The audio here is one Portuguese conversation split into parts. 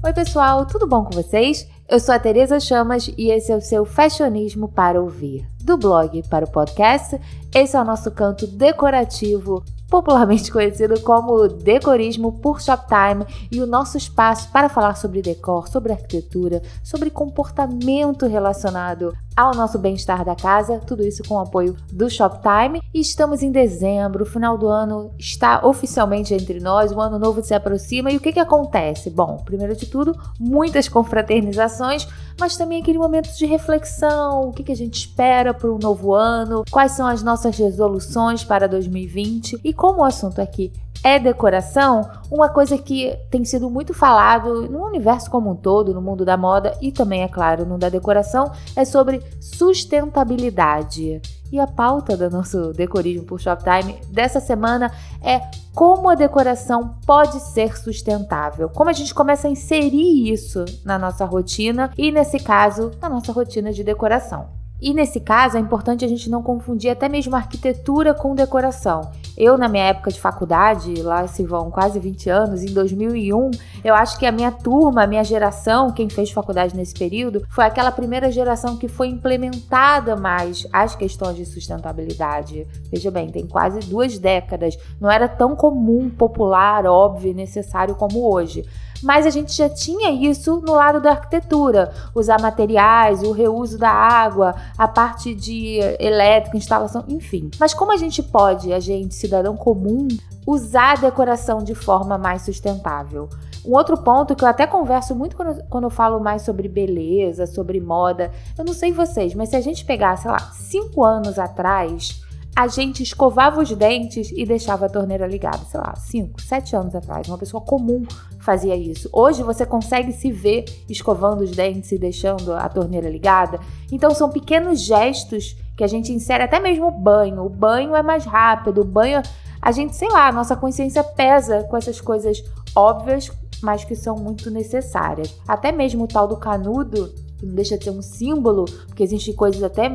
Oi, pessoal, tudo bom com vocês? Eu sou a Tereza Chamas e esse é o seu Fashionismo para ouvir. Do blog para o podcast, esse é o nosso canto decorativo popularmente conhecido como Decorismo por Shoptime, e o nosso espaço para falar sobre decor, sobre arquitetura, sobre comportamento relacionado ao nosso bem-estar da casa, tudo isso com o apoio do Shoptime. E estamos em dezembro, o final do ano está oficialmente entre nós, o ano novo se aproxima e o que, que acontece? Bom, primeiro de tudo, muitas confraternizações, mas também aquele momento de reflexão, o que, que a gente espera para um novo ano, quais são as nossas resoluções para 2020 e como o assunto aqui é decoração, uma coisa que tem sido muito falado no universo como um todo, no mundo da moda e também, é claro, no da decoração, é sobre sustentabilidade. E a pauta do nosso Decorismo por Shoptime dessa semana é como a decoração pode ser sustentável. Como a gente começa a inserir isso na nossa rotina e, nesse caso, na nossa rotina de decoração. E nesse caso é importante a gente não confundir até mesmo arquitetura com decoração. Eu, na minha época de faculdade, lá se vão quase 20 anos, em 2001, eu acho que a minha turma, a minha geração, quem fez faculdade nesse período, foi aquela primeira geração que foi implementada mais as questões de sustentabilidade. Veja bem, tem quase duas décadas. Não era tão comum, popular, óbvio e necessário como hoje mas a gente já tinha isso no lado da arquitetura, usar materiais, o reuso da água, a parte de elétrica, instalação, enfim. Mas como a gente pode, a gente, cidadão comum, usar a decoração de forma mais sustentável? Um outro ponto que eu até converso muito quando, quando eu falo mais sobre beleza, sobre moda, eu não sei vocês, mas se a gente pegar, sei lá, cinco anos atrás, a gente escovava os dentes e deixava a torneira ligada, sei lá, 5, 7 anos atrás. Uma pessoa comum fazia isso. Hoje você consegue se ver escovando os dentes e deixando a torneira ligada. Então são pequenos gestos que a gente insere até mesmo o banho. O banho é mais rápido, o banho a gente, sei lá, a nossa consciência pesa com essas coisas óbvias, mas que são muito necessárias. Até mesmo o tal do canudo, que não deixa de ser um símbolo, porque existem coisas até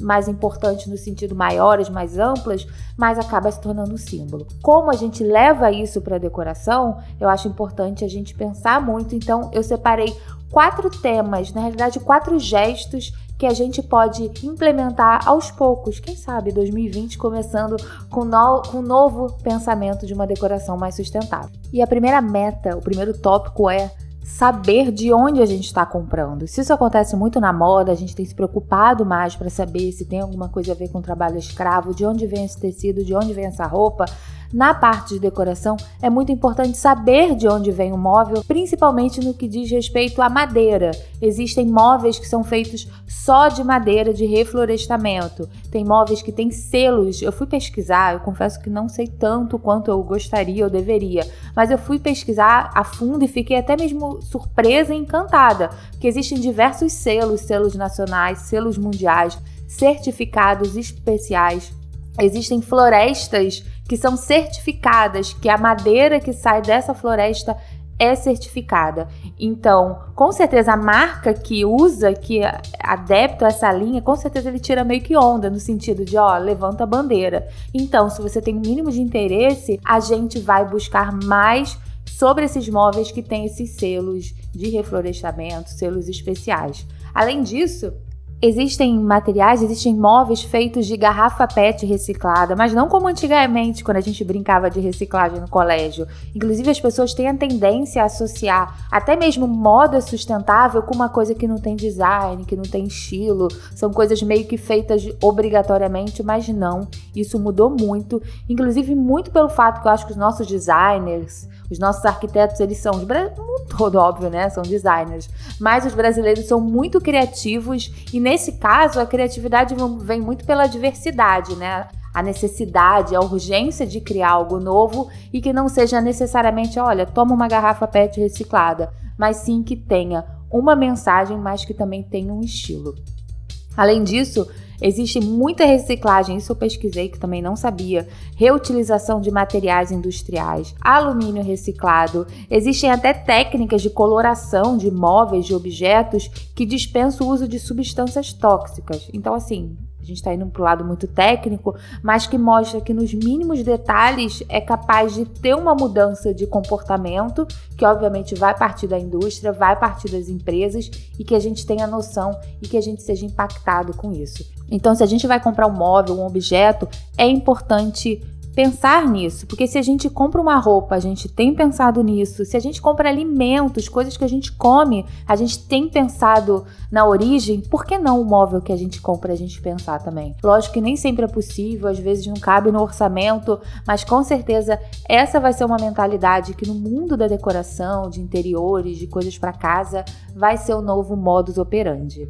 mais importantes no sentido maiores, mais amplas, mas acaba se tornando um símbolo. Como a gente leva isso para a decoração, eu acho importante a gente pensar muito. Então, eu separei quatro temas, na realidade, quatro gestos que a gente pode implementar aos poucos, quem sabe 2020 começando com, no, com um novo pensamento de uma decoração mais sustentável. E a primeira meta, o primeiro tópico é saber de onde a gente está comprando. Se isso acontece muito na moda, a gente tem se preocupado mais para saber se tem alguma coisa a ver com trabalho escravo, de onde vem esse tecido, de onde vem essa roupa. Na parte de decoração, é muito importante saber de onde vem o móvel, principalmente no que diz respeito à madeira. Existem móveis que são feitos só de madeira de reflorestamento. Tem móveis que têm selos. Eu fui pesquisar, eu confesso que não sei tanto quanto eu gostaria ou deveria, mas eu fui pesquisar a fundo e fiquei até mesmo surpresa e encantada, porque existem diversos selos, selos nacionais, selos mundiais, certificados especiais. Existem florestas que são certificadas, que a madeira que sai dessa floresta é certificada. Então, com certeza a marca que usa, que é adepto a essa linha, com certeza ele tira meio que onda no sentido de, ó, levanta a bandeira. Então, se você tem o um mínimo de interesse, a gente vai buscar mais sobre esses móveis que têm esses selos de reflorestamento, selos especiais. Além disso, Existem materiais, existem móveis feitos de garrafa PET reciclada, mas não como antigamente, quando a gente brincava de reciclagem no colégio. Inclusive, as pessoas têm a tendência a associar até mesmo moda sustentável com uma coisa que não tem design, que não tem estilo. São coisas meio que feitas obrigatoriamente, mas não. Isso mudou muito, inclusive muito pelo fato que eu acho que os nossos designers, os nossos arquitetos, eles são, todo óbvio, né? São designers. Mas os brasileiros são muito criativos e nesse caso a criatividade vem muito pela diversidade, né? A necessidade, a urgência de criar algo novo e que não seja necessariamente, olha, toma uma garrafa PET reciclada, mas sim que tenha uma mensagem, mas que também tenha um estilo. Além disso, Existe muita reciclagem, isso eu pesquisei que também não sabia. Reutilização de materiais industriais, alumínio reciclado. Existem até técnicas de coloração de móveis, de objetos que dispensam o uso de substâncias tóxicas. Então, assim, gente está indo para o lado muito técnico, mas que mostra que nos mínimos detalhes é capaz de ter uma mudança de comportamento, que obviamente vai partir da indústria, vai partir das empresas e que a gente tenha noção e que a gente seja impactado com isso. Então, se a gente vai comprar um móvel, um objeto, é importante pensar nisso, porque se a gente compra uma roupa, a gente tem pensado nisso. Se a gente compra alimentos, coisas que a gente come, a gente tem pensado na origem. Por que não o móvel que a gente compra a gente pensar também? Lógico que nem sempre é possível, às vezes não cabe no orçamento, mas com certeza essa vai ser uma mentalidade que no mundo da decoração, de interiores, de coisas para casa, vai ser o novo modus operandi.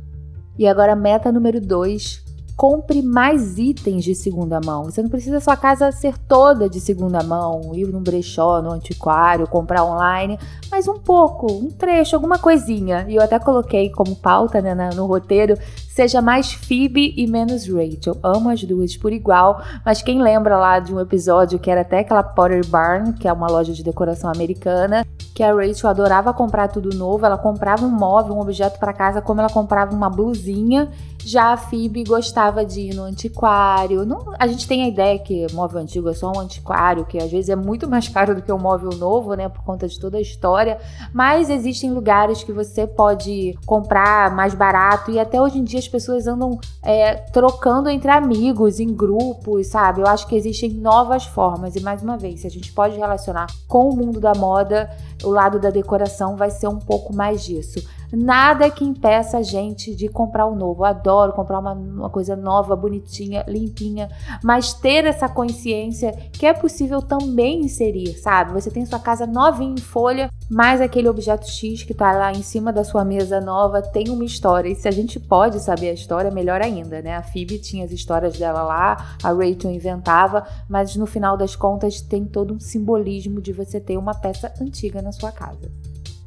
E agora meta número 2, compre mais itens de segunda mão. Você não precisa sua casa ser toda de segunda mão, ir num brechó, no antiquário, comprar online, mas um pouco, um trecho, alguma coisinha. E eu até coloquei como pauta né, no roteiro seja mais Phoebe e menos Rachel. Amo as duas por igual, mas quem lembra lá de um episódio que era até aquela Potter Barn, que é uma loja de decoração americana, que a Rachel adorava comprar tudo novo, ela comprava um móvel, um objeto para casa, como ela comprava uma blusinha. Já a Phoebe gostava de ir no antiquário. Não, a gente tem a ideia que móvel antigo é só um antiquário, que às vezes é muito mais caro do que um móvel novo, né, por conta de toda a história. Mas existem lugares que você pode comprar mais barato e até hoje em dia as pessoas andam é, trocando entre amigos, em grupos, sabe? Eu acho que existem novas formas. E mais uma vez, se a gente pode relacionar com o mundo da moda, o lado da decoração vai ser um pouco mais disso. Nada que impeça a gente de comprar o novo. Eu adoro comprar uma, uma coisa nova, bonitinha, limpinha, mas ter essa consciência que é possível também inserir, sabe? Você tem sua casa novinha em folha, mas aquele objeto X que tá lá em cima da sua mesa nova tem uma história. E se a gente pode saber a história, melhor ainda, né? A Phoebe tinha as histórias dela lá, a Rachel inventava, mas no final das contas tem todo um simbolismo de você ter uma peça antiga na sua casa.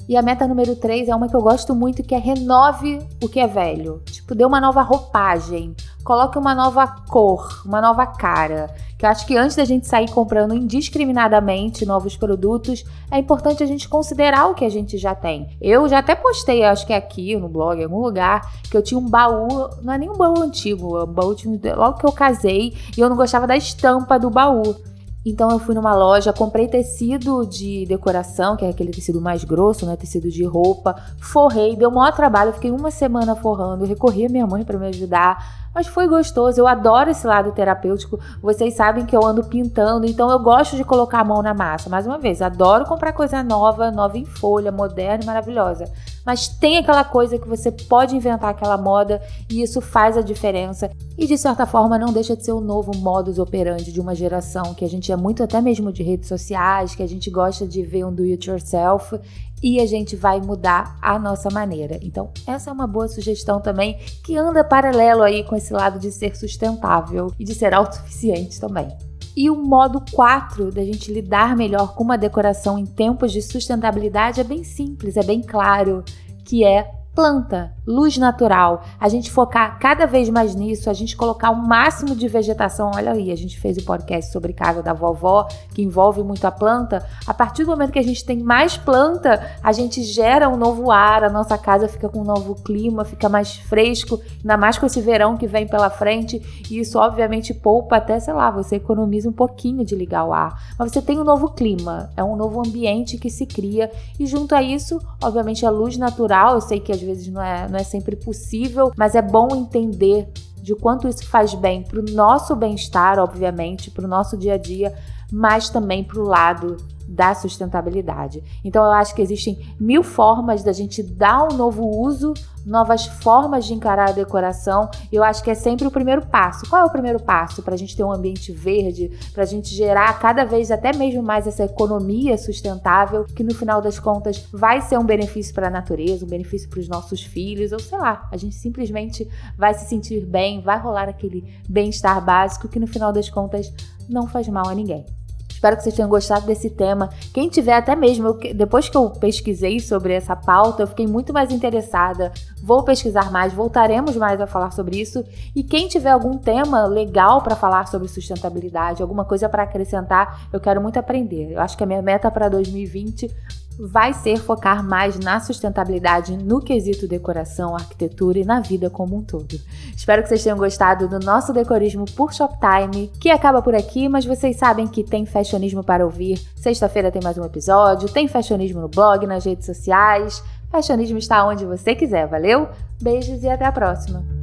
E a meta número 3 é uma que eu gosto muito, que é renove o que é velho. Tipo, dê uma nova roupagem, coloque uma nova cor, uma nova cara. Que eu acho que antes da gente sair comprando indiscriminadamente novos produtos, é importante a gente considerar o que a gente já tem. Eu já até postei, acho que é aqui no blog, em algum lugar, que eu tinha um baú, não é nem um baú antigo, é um baú logo que eu casei e eu não gostava da estampa do baú. Então eu fui numa loja, comprei tecido de decoração, que é aquele tecido mais grosso, né? Tecido de roupa, forrei, deu maior trabalho, fiquei uma semana forrando, recorri a minha mãe para me ajudar. Mas foi gostoso, eu adoro esse lado terapêutico. Vocês sabem que eu ando pintando, então eu gosto de colocar a mão na massa. Mais uma vez, adoro comprar coisa nova, nova em folha, moderna e maravilhosa. Mas tem aquela coisa que você pode inventar aquela moda e isso faz a diferença. E de certa forma não deixa de ser o novo modus operandi de uma geração que a gente é muito até mesmo de redes sociais, que a gente gosta de ver um do it yourself e a gente vai mudar a nossa maneira. Então, essa é uma boa sugestão também que anda paralelo aí com esse lado de ser sustentável e de ser autossuficiente também. E o modo 4 da gente lidar melhor com uma decoração em tempos de sustentabilidade é bem simples, é bem claro, que é planta, luz natural, a gente focar cada vez mais nisso, a gente colocar o máximo de vegetação. Olha aí, a gente fez o podcast sobre casa da vovó, que envolve muito a planta. A partir do momento que a gente tem mais planta, a gente gera um novo ar, a nossa casa fica com um novo clima, fica mais fresco, ainda mais com esse verão que vem pela frente. E isso, obviamente, poupa até, sei lá, você economiza um pouquinho de ligar o ar. Mas você tem um novo clima, é um novo ambiente que se cria. E junto a isso, obviamente, a luz natural, eu sei que às vezes não é, não é sempre possível, mas é bom entender de quanto isso faz bem para o nosso bem-estar, obviamente, para o nosso dia a dia, mas também para o lado da sustentabilidade. Então eu acho que existem mil formas da gente dar um novo uso, novas formas de encarar a decoração. E eu acho que é sempre o primeiro passo. Qual é o primeiro passo para a gente ter um ambiente verde, para a gente gerar cada vez até mesmo mais essa economia sustentável, que no final das contas vai ser um benefício para a natureza, um benefício para os nossos filhos, ou sei lá, a gente simplesmente vai se sentir bem, vai rolar aquele bem-estar básico que no final das contas não faz mal a ninguém. Espero que vocês tenham gostado desse tema. Quem tiver até mesmo, eu, depois que eu pesquisei sobre essa pauta, eu fiquei muito mais interessada. Vou pesquisar mais, voltaremos mais a falar sobre isso. E quem tiver algum tema legal para falar sobre sustentabilidade, alguma coisa para acrescentar, eu quero muito aprender. Eu acho que a minha meta para 2020 vai ser focar mais na sustentabilidade no quesito decoração, arquitetura e na vida como um todo. Espero que vocês tenham gostado do nosso decorismo por Shoptime, que acaba por aqui, mas vocês sabem que tem fashionismo para ouvir. Sexta-feira tem mais um episódio, tem fashionismo no blog, nas redes sociais. Fashionismo está onde você quiser, valeu? Beijos e até a próxima!